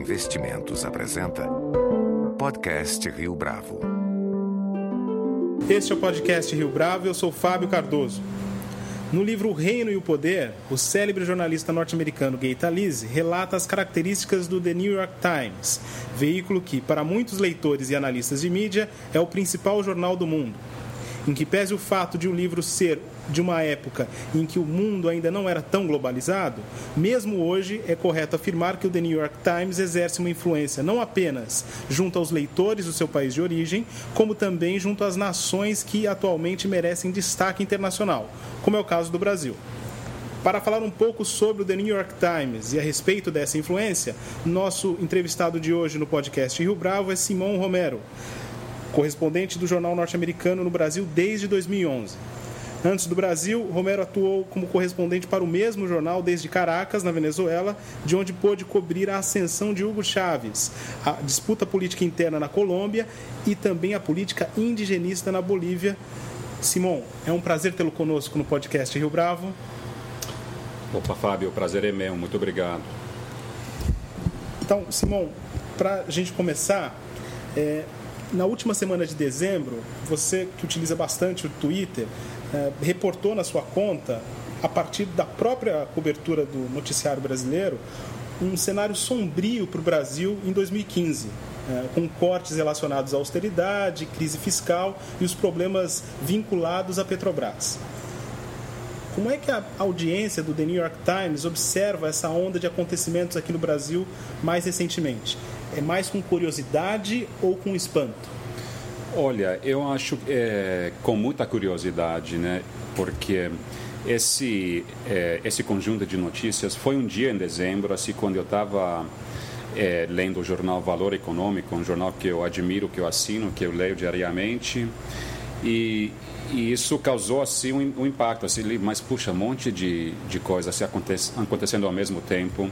Investimentos apresenta Podcast Rio Bravo. Este é o podcast Rio Bravo, eu sou Fábio Cardoso. No livro O Reino e o Poder, o célebre jornalista norte-americano Gay Talese relata as características do The New York Times, veículo que, para muitos leitores e analistas de mídia, é o principal jornal do mundo em que pese o fato de o livro ser de uma época em que o mundo ainda não era tão globalizado, mesmo hoje é correto afirmar que o The New York Times exerce uma influência não apenas junto aos leitores do seu país de origem, como também junto às nações que atualmente merecem destaque internacional, como é o caso do Brasil. Para falar um pouco sobre o The New York Times e a respeito dessa influência, nosso entrevistado de hoje no podcast Rio Bravo é Simão Romero correspondente do jornal norte-americano no Brasil desde 2011. Antes do Brasil, Romero atuou como correspondente para o mesmo jornal desde Caracas, na Venezuela, de onde pôde cobrir a ascensão de Hugo Chávez, a disputa política interna na Colômbia e também a política indigenista na Bolívia. Simon, é um prazer tê-lo conosco no podcast Rio Bravo. Opa, Fábio, o prazer é meu, muito obrigado. Então, Simon, para a gente começar, é, na última semana de dezembro, você que utiliza bastante o Twitter, reportou na sua conta, a partir da própria cobertura do noticiário brasileiro, um cenário sombrio para o Brasil em 2015. Eh, com cortes relacionados à austeridade, crise fiscal e os problemas vinculados à Petrobras. Como é que a audiência do The New York Times observa essa onda de acontecimentos aqui no Brasil mais recentemente? É mais com curiosidade ou com espanto? Olha, eu acho é, com muita curiosidade, né? Porque esse é, esse conjunto de notícias foi um dia em dezembro, assim quando eu estava é, lendo o jornal Valor Econômico, um jornal que eu admiro, que eu assino, que eu leio diariamente, e, e isso causou assim um, um, impacto, assim, mas puxa, um monte de, de coisas assim, acontecendo ao mesmo tempo,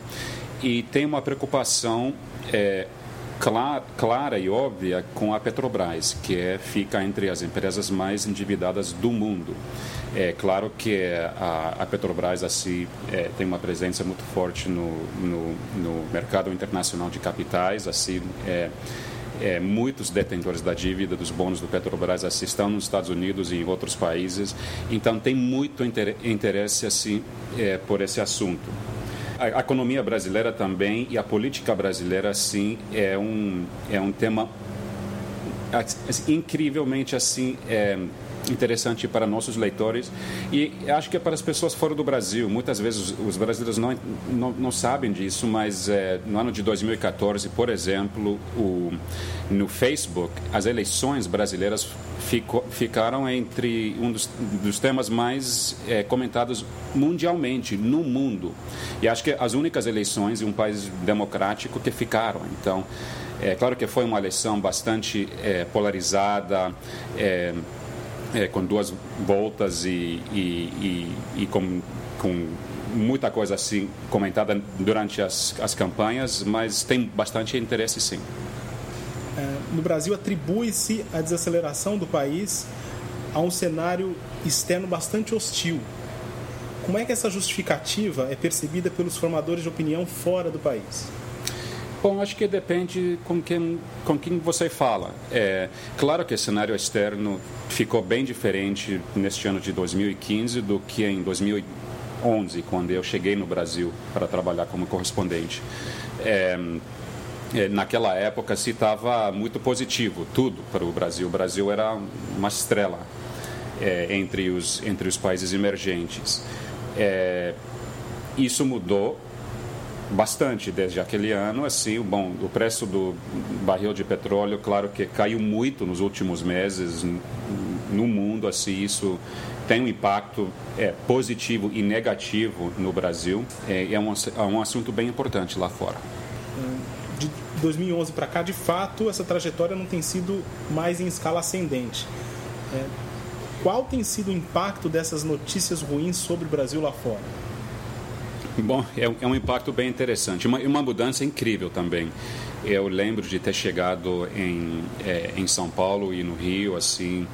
e tem uma preocupação é, clara, clara e óbvia com a Petrobras, que é, fica entre as empresas mais endividadas do mundo. É claro que a, a Petrobras assim, é, tem uma presença muito forte no, no, no, mercado internacional de capitais, assim, é, é, muitos detentores da dívida dos bônus do Petrobras assim, estão nos Estados Unidos e em outros países, então tem muito interesse assim é, por esse assunto a economia brasileira também e a política brasileira, sim, é um, é um tema assim, incrivelmente assim. É, interessante para nossos leitores e acho que é para as pessoas fora do Brasil. Muitas vezes os brasileiros não, não, não sabem disso, mas é, no ano de 2014, por exemplo, o, no Facebook, as eleições brasileiras ficou, ficaram entre um dos, dos temas mais é, comentados mundialmente, no mundo. E acho que as únicas eleições em um país democrático que ficaram. Então, é claro que foi uma eleição bastante é, polarizada, é, é, com duas voltas e, e, e, e com, com muita coisa assim comentada durante as, as campanhas, mas tem bastante interesse sim. É, no Brasil, atribui-se a desaceleração do país a um cenário externo bastante hostil. Como é que essa justificativa é percebida pelos formadores de opinião fora do país? Bom, acho que depende com quem, com quem você fala. É, claro que o cenário externo ficou bem diferente neste ano de 2015 do que em 2011, quando eu cheguei no Brasil para trabalhar como correspondente. É, é naquela época se estava muito positivo tudo para o Brasil. O Brasil era uma estrela é, entre, os, entre os países emergentes. É, isso mudou bastante desde aquele ano. Assim, bom, o preço do barril de petróleo, claro que caiu muito nos últimos meses no mundo. Assim, isso tem um impacto é, positivo e negativo no Brasil. É, é, um, é um assunto bem importante lá fora. De 2011 para cá, de fato, essa trajetória não tem sido mais em escala ascendente. É, qual tem sido o impacto dessas notícias ruins sobre o Brasil lá fora? Bom, é, é um impacto bem interessante. Uma, uma mudança incrível também. Eu lembro de ter chegado em, é, em São Paulo e no Rio, assim,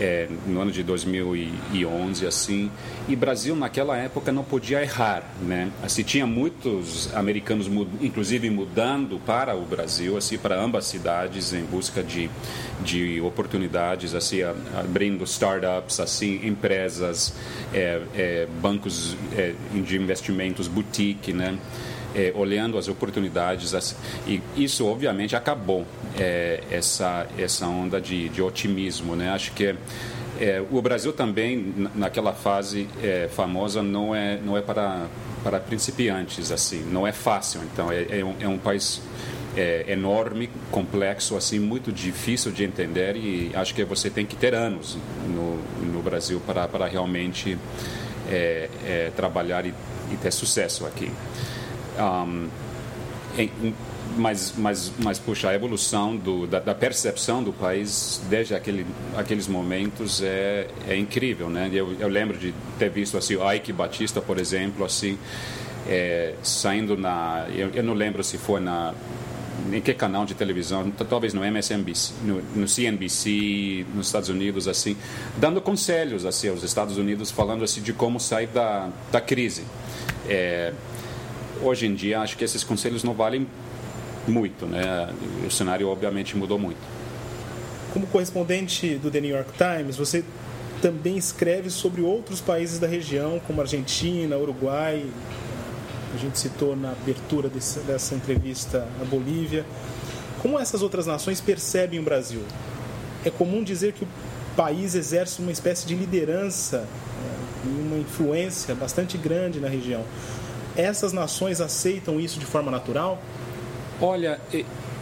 é, no ano de 2011 assim. E Brasil naquela época não podia errar né? Assim tinha muitos americanos inclusive mudando para o Brasil assim para ambas cidades em busca de de oportunidades assim abrindo startups assim empresas é, é, bancos é, de investimentos boutique né é, olhando as oportunidades assim, e isso obviamente acabou é, essa essa onda de, de otimismo né acho que é, o Brasil também naquela fase é, famosa não é não é para para principiantes assim não é fácil então é, é um, é um país é, enorme, complexo, assim, muito difícil de entender e acho que você tem que ter anos no, no Brasil para, para realmente é, é, trabalhar e, e, ter sucesso aqui. Um, em, mas, mas, mas puxa, a evolução do, da, da, percepção do país desde aquele, aqueles momentos é, é incrível, né? Eu, eu lembro de ter visto assim o Ike Batista, por exemplo, assim é, saindo na, eu, eu, não lembro se foi na em que canal de televisão, talvez no MSNBC, no, no CNBC, nos Estados Unidos, assim, dando conselhos assim, aos Estados Unidos, falando assim de como sair da, da crise. É, hoje em dia, acho que esses conselhos não valem muito, né? O cenário obviamente mudou muito. Como correspondente do The New York Times, você também escreve sobre outros países da região, como Argentina, Uruguai, a gente citou na abertura desse, dessa entrevista a Bolívia. Como essas outras nações percebem o Brasil? É comum dizer que o país exerce uma espécie de liderança e é, uma influência bastante grande na região. Essas nações aceitam isso de forma natural? Olha,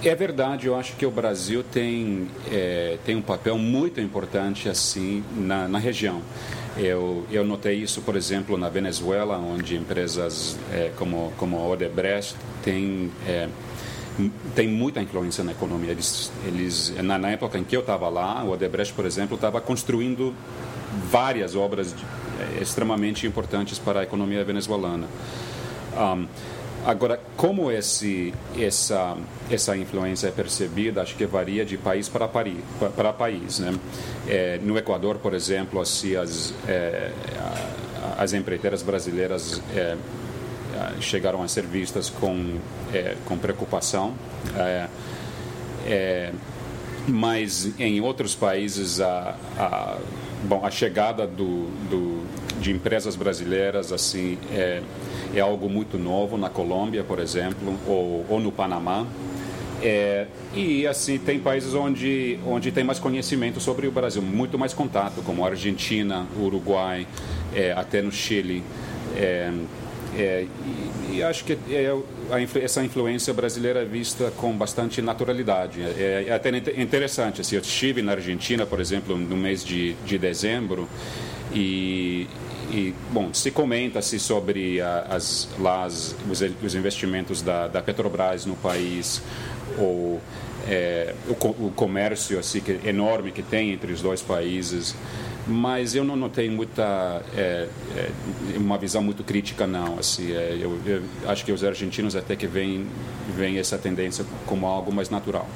é verdade, eu acho que o Brasil tem, é, tem um papel muito importante assim na, na região. Eu, eu notei isso, por exemplo, na Venezuela, onde empresas é, como, como a Odebrecht têm, é, tem muita influência na economia. Eles, eles na, na época em que eu estava lá, o Odebrecht, por exemplo, estava construindo várias obras de, é, extremamente importantes para a economia venezuelana. Um, Agora, como esse, essa, essa influência é percebida, acho que varia de país para, país, para país. Né? É, no Equador, por exemplo, assim, as, é, as empreiteiras brasileiras é, chegaram a ser vistas com, é, com preocupação. É, é, mas em outros países, a, a, bom, a chegada do, do, de empresas brasileiras assim é, é algo muito novo na Colômbia, por exemplo, ou, ou no Panamá. É, e assim tem países onde onde tem mais conhecimento sobre o Brasil, muito mais contato, como Argentina, Uruguai, é, até no Chile. É, é e, e, acho que é, a, essa influência brasileira é vista com bastante naturalidade. É, é, até interessante. Assim, eu estive na Argentina, por exemplo, no mês de, de dezembro, e, e, bom, se comenta-se sobre as, as, os, os, investimentos da, da, Petrobras no país, ou é, o, o, comércio assim, que, enorme que tem entre os dois países, mas eu não notei muita é, é, uma visão muito crítica não assim é, eu, eu, acho que os argentinos até que veem essa tendência como algo mais natural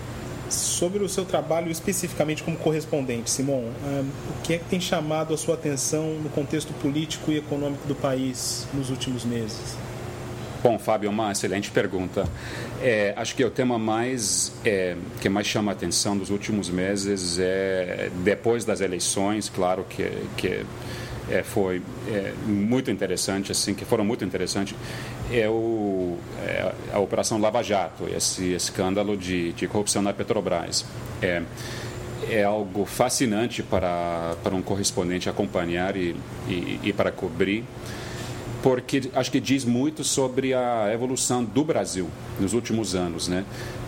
sobre o seu trabalho especificamente como correspondente, Simon, um, o que é que tem chamado a sua atenção no contexto político e econômico do país nos últimos meses? Bom, Fábio, uma excelente pergunta. É, acho que o tema mais é, que mais chama a atenção nos últimos meses é depois das eleições, claro que, que é, foi é, muito interessante, assim, que foram muito interessantes, é, o, é a Operação Lava Jato, esse escândalo de, de corrupção na Petrobras. É, é algo fascinante para, para um correspondente acompanhar e, e, e para cobrir, porque acho que diz muito sobre a evolução do Brasil nos últimos anos, né?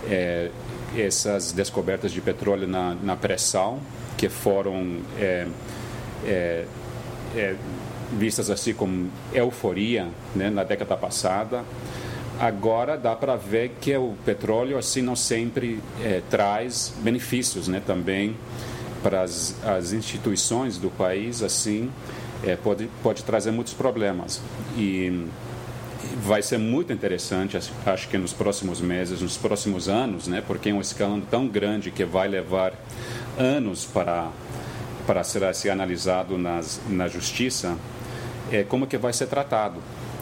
É, essas descobertas de petróleo na, na pré-sal, que foram é, é, é, vistas assim como euforia né, na década passada. Agora dá para ver que o petróleo assim não sempre é, traz benefícios, né, também para as, instituições do país assim é, pode pode trazer muitos problemas e vai ser muito interessante acho que nos próximos meses nos próximos anos né porque é um escândalo tão grande que vai levar anos para para ser assim, analisado nas, na justiça é como que vai ser tratado.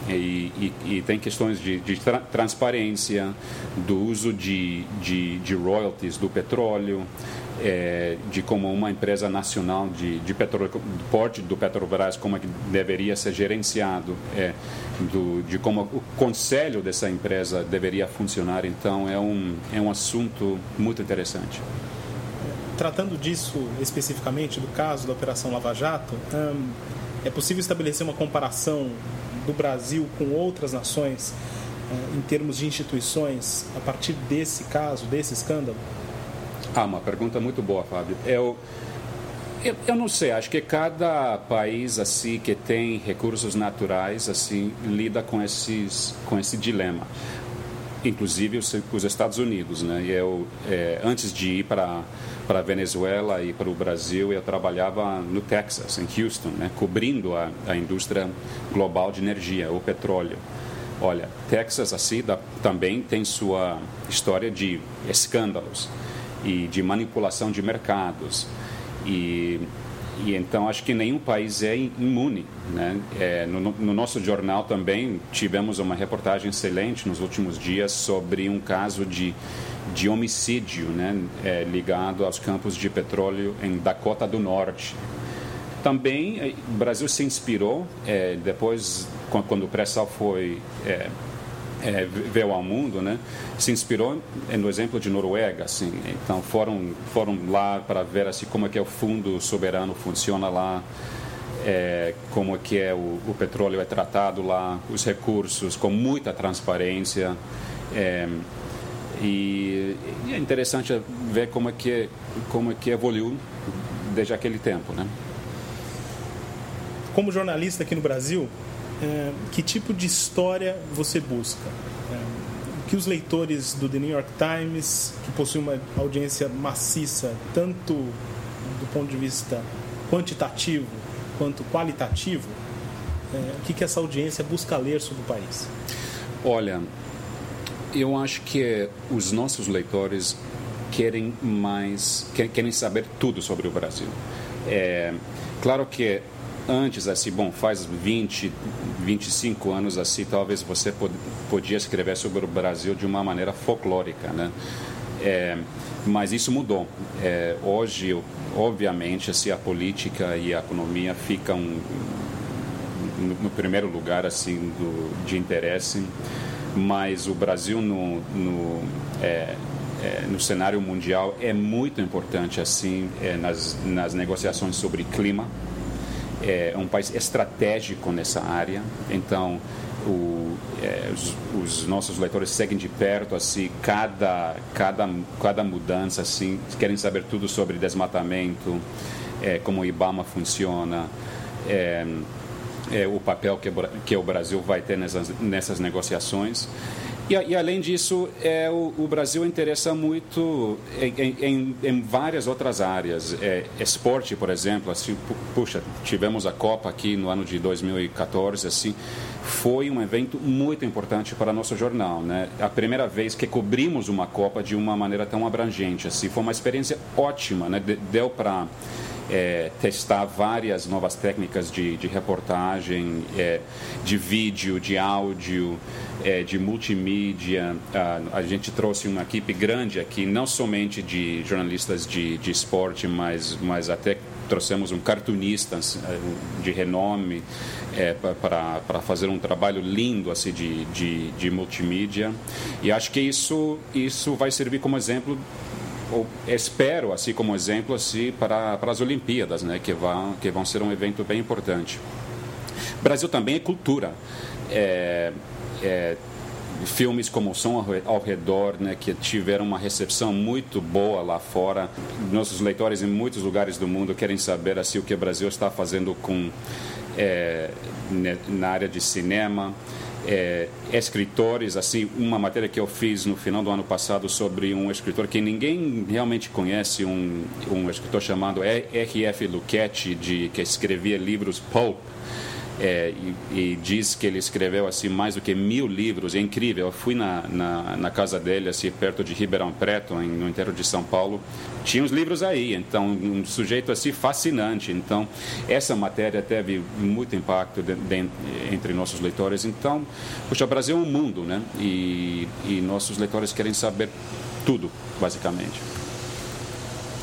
E, e, e, tem questões de, de tra transparência, do uso de, de, de royalties do petróleo, é, de como uma empresa nacional de, de petróleo, porte do Petrobras, como é que deveria ser gerenciado, é, do, de como o conselho dessa empresa deveria funcionar. Então, é um, é um assunto muito interessante. Tratando disso especificamente, do caso da Operação Lava Jato, hum, é possível estabelecer uma comparação do Brasil com outras nações hum, em termos de instituições a partir desse caso, desse escândalo? Ah, uma pergunta muito boa, Fábio. Eu, eu, eu, não sei, acho que cada país assim que tem recursos naturais assim lida com esses com esse dilema. Inclusive os, os Estados Unidos, né? E eu é, antes de ir para para Venezuela e para o Brasil, eu trabalhava no Texas, em Houston, né? cobrindo a, a indústria global de energia, o petróleo. Olha, Texas assim da, também tem sua história de escândalos e de manipulação de mercados. E, e então acho que nenhum país é imune. Né? É, no, no, nosso jornal também tivemos uma reportagem excelente nos últimos dias sobre um caso de, de homicídio né? É, ligado aos campos de petróleo em Dakota do Norte. Também é, o Brasil se inspirou, é, depois, quando o pré-sal foi é, veio ao mundo, né, se inspirou no exemplo de Noruega, assim. Então foram foram lá para ver assim como é que é o fundo soberano funciona lá, é, como é que é o, o, petróleo é tratado lá, os recursos com muita transparência. É, e, e, é interessante ver como é que como é que evoluiu desde aquele tempo, né? Como jornalista aqui no Brasil, é, que tipo de história você busca? É, o que os leitores do The New York Times, que possui uma audiência maciça, tanto do ponto de vista quantitativo quanto qualitativo, é, o que, que essa audiência busca ler sobre o país? Olha, eu acho que os nossos leitores querem mais, querem saber tudo sobre o Brasil. É, claro que antes, assim, bom, faz 20, 25 anos, assim, talvez você pod podia escrever sobre o Brasil de uma maneira folclórica, né? É, mas isso mudou. É, hoje, obviamente, assim, a política e a economia ficam no, no primeiro lugar, assim, do, de interesse, mas o Brasil no, no é, é, no cenário mundial é muito importante assim é, nas, nas negociações sobre clima é um país estratégico nessa área, então o, é, os, os, nossos leitores seguem de perto assim cada cada cada mudança assim querem saber tudo sobre desmatamento, é, como o IBAMA funciona. É, é, o papel que, que o Brasil vai ter nessas, nessas negociações. E, e, além disso, é, o, o, Brasil interessa muito em, em, em várias outras áreas. É, esporte, por exemplo, assim, puxa, tivemos a Copa aqui no ano de 2014, assim, foi um evento muito importante para nosso jornal, né? A primeira vez que cobrimos uma Copa de uma maneira tão abrangente, assim, foi uma experiência ótima, né? Deu para é, testar várias novas técnicas de, de reportagem, é, de vídeo, de áudio, é, de multimídia. A, a, gente trouxe uma equipe grande aqui, não somente de jornalistas de, de esporte, mas, mas até trouxemos um cartunista é, de renome é, para fazer um trabalho lindo assim de, de, de multimídia e acho que isso isso vai servir como exemplo espero assim como exemplo assim para, para as Olimpíadas, né, que vão que vão ser um evento bem importante. Brasil também é cultura. É, é, filmes como Som ao Redor, né, que tiveram uma recepção muito boa lá fora. Nossos leitores em muitos lugares do mundo querem saber assim o que o Brasil está fazendo com é, na área de cinema é, escritores, assim, uma matéria que eu fiz no final do ano passado sobre um escritor que ninguém realmente conhece, um, um escritor chamado R.F. Luquetti, de, que escrevia livros pulp, é, e, e, diz que ele escreveu assim mais do que mil livros. É incrível. Eu fui na, na, na casa dele, assim, perto de Ribeirão Preto, em, no interior de São Paulo. Tinha os livros aí. Então, um sujeito assim fascinante. Então, essa matéria teve muito impacto de, de, entre nossos leitores. Então, puxa, o Brasil é um mundo, né? E, e nossos leitores querem saber tudo, basicamente.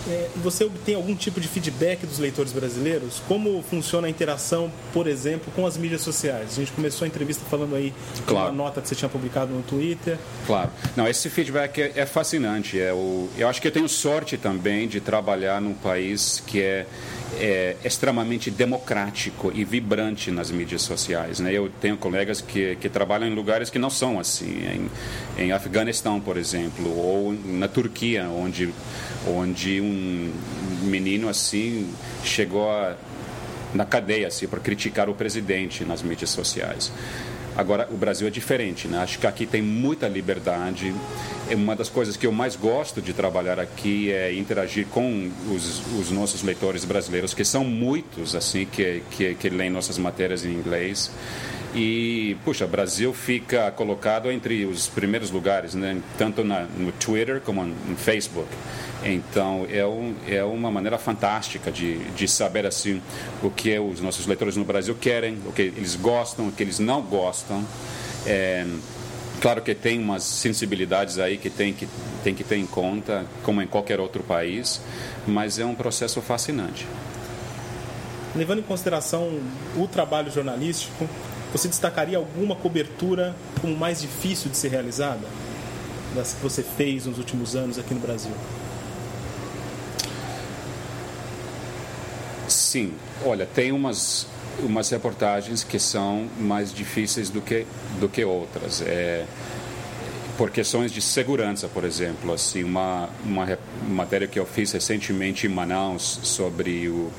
É, você obtém algum tipo de feedback dos leitores brasileiros? Como funciona a interação, por exemplo, com as mídias sociais? A gente começou a entrevista falando aí claro. de uma nota que você tinha publicado no Twitter. Claro. Não, esse feedback é, é fascinante. É o, eu acho que eu tenho sorte também de trabalhar num país que é é, extremamente democrático e vibrante nas mídias sociais. Né? Eu tenho colegas que, que trabalham em lugares que não são assim, em, em Afeganistão, por exemplo, ou na Turquia, onde, onde um menino assim chegou a, na cadeia assim, por criticar o presidente nas mídias sociais. Agora, o Brasil é diferente, né? Acho que aqui tem muita liberdade. É uma das coisas que eu mais gosto de trabalhar aqui é interagir com os, os nossos leitores brasileiros, que são muitos, assim, que, que, que leem nossas matérias em inglês. E, puxa, Brasil fica colocado entre os primeiros lugares, né? tanto na, no Twitter como no Facebook. Então, é, um, é uma maneira fantástica de, de saber assim o que os nossos leitores no Brasil querem, o que eles gostam, o que eles não gostam. É, claro que tem umas sensibilidades aí que tem que, tem que ter em conta, como em qualquer outro país, mas é um processo fascinante. Levando em consideração o trabalho jornalístico, você destacaria alguma cobertura como mais difícil de ser realizada? Das que você fez nos últimos anos aqui no Brasil? Sim, olha, tem umas, umas reportagens que são mais difíceis do que, do que outras. É, por questões de segurança, por exemplo, assim, uma, uma matéria que eu fiz recentemente em Manaus sobre o,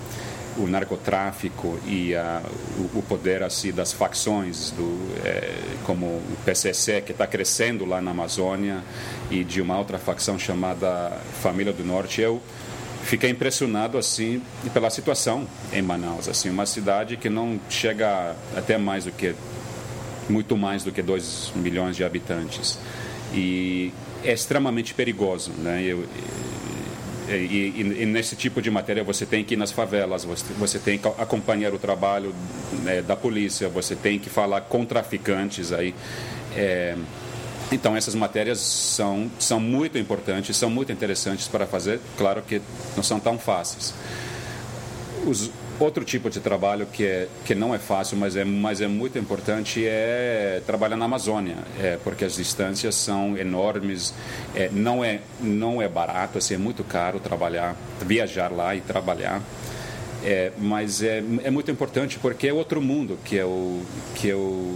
o narcotráfico e a, o, o, poder assim das facções do é, como o PCC que está crescendo lá na Amazônia e de uma outra facção chamada Família do Norte eu fiquei impressionado assim pela situação em Manaus assim uma cidade que não chega até mais do que muito mais do que 2 milhões de habitantes. E é extremamente perigoso né? Eu, e, e, e, nesse tipo de matéria você tem que ir nas favelas, você, você tem que acompanhar o trabalho né, da polícia, você tem que falar com traficantes aí. É, então essas matérias são, são muito importantes, são muito interessantes para fazer, claro que não são tão fáceis. Os, Outro tipo de trabalho que, é, que não é fácil, mas é, mas é muito importante, é trabalhar na Amazônia, é, porque as distâncias são enormes, é, não, é, não é barato, assim, é muito caro trabalhar, viajar lá e trabalhar. É, mas é, é muito importante porque é outro mundo que é o que é o,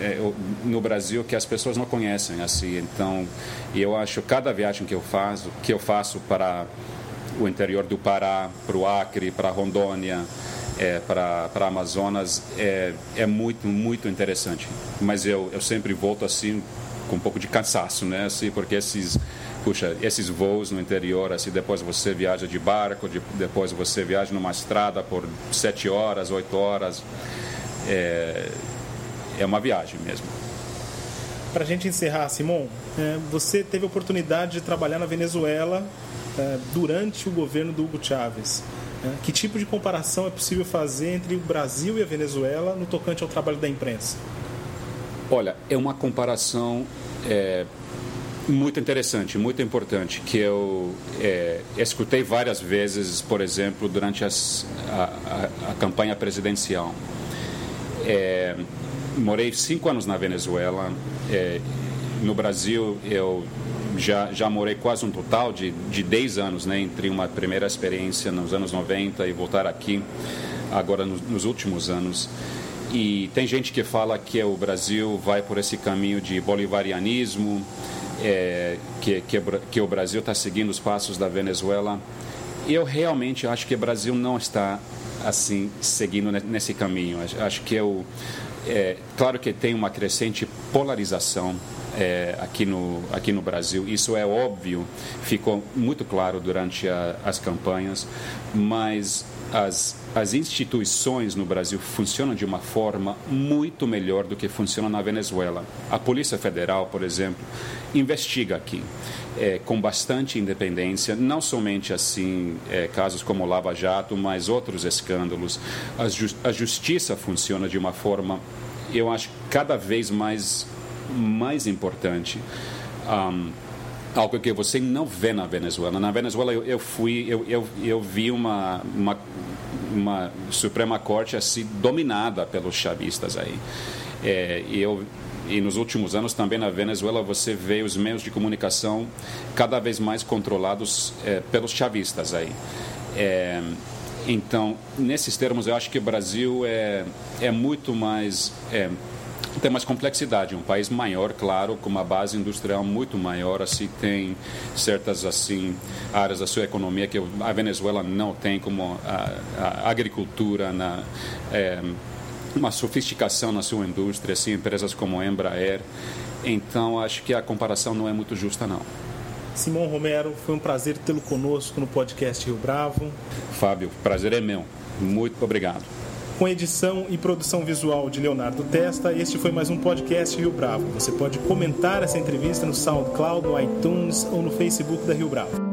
é o, no Brasil que as pessoas não conhecem assim então eu acho cada viagem que eu faço que eu faço para o interior do Pará, para o Acre, para Rondônia, é, para a Amazonas, é, é muito, muito interessante. Mas eu, eu sempre volto assim com um pouco de cansaço, né? Assim, porque esses, puxa, esses voos no interior, assim, depois você viaja de barco, de, depois você viaja numa estrada por sete horas, oito horas, é, é uma viagem mesmo. Para a gente encerrar, Simon, é, você teve a oportunidade de trabalhar na Venezuela durante o governo do Hugo Chávez. É, que tipo de comparação é possível fazer entre o Brasil e a Venezuela no tocante ao trabalho da imprensa? Olha, é uma comparação é, muito interessante, muito importante, que eu é, escutei várias vezes, por exemplo, durante as, a, a, a, campanha presidencial. É, morei cinco anos na Venezuela. É, no Brasil, eu já, já morei quase um total de, de 10 anos, né, entre uma primeira experiência nos anos 90 e voltar aqui, agora nos, nos últimos anos. E tem gente que fala que o Brasil vai por esse caminho de bolivarianismo, é, que, que, que o Brasil está seguindo os passos da Venezuela. Eu realmente acho que o Brasil não está assim seguindo nesse caminho. Acho que eu, é, claro que tem uma crescente polarização é, aqui, no, aqui no Brasil. Isso é óbvio, ficou muito claro durante a, as campanhas, mas as, as instituições no Brasil funcionam de uma forma muito melhor do que funciona na Venezuela. A Polícia Federal, por exemplo, investiga aqui. É, com bastante independência, não somente assim é, casos como Lava Jato, mas outros escândalos. A, ju a justiça funciona de uma forma, eu acho, cada vez mais mais importante. Um, algo que você não vê na Venezuela. Na Venezuela eu, eu fui, eu, eu, eu vi uma, uma, uma Suprema Corte assim dominada pelos chavistas aí. É, e eu e nos últimos anos também na Venezuela você vê os meios de comunicação cada vez mais controlados é, pelos chavistas aí. É, então, nesses termos, eu acho que o Brasil é, é muito mais é, tem mais complexidade. Um país maior, claro, com uma base industrial muito maior, assim tem certas assim áreas da sua economia que a Venezuela não tem, como a, a agricultura, na, é, uma sofisticação na sua indústria, assim, empresas como Embraer. Então, acho que a comparação não é muito justa, não. Simão Romero, foi um prazer tê-lo conosco no podcast Rio Bravo. Fábio, prazer é meu. Muito obrigado com edição e produção visual de Leonardo Testa. Este foi mais um podcast Rio Bravo. Você pode comentar essa entrevista no SoundCloud, no iTunes ou no Facebook da Rio Bravo.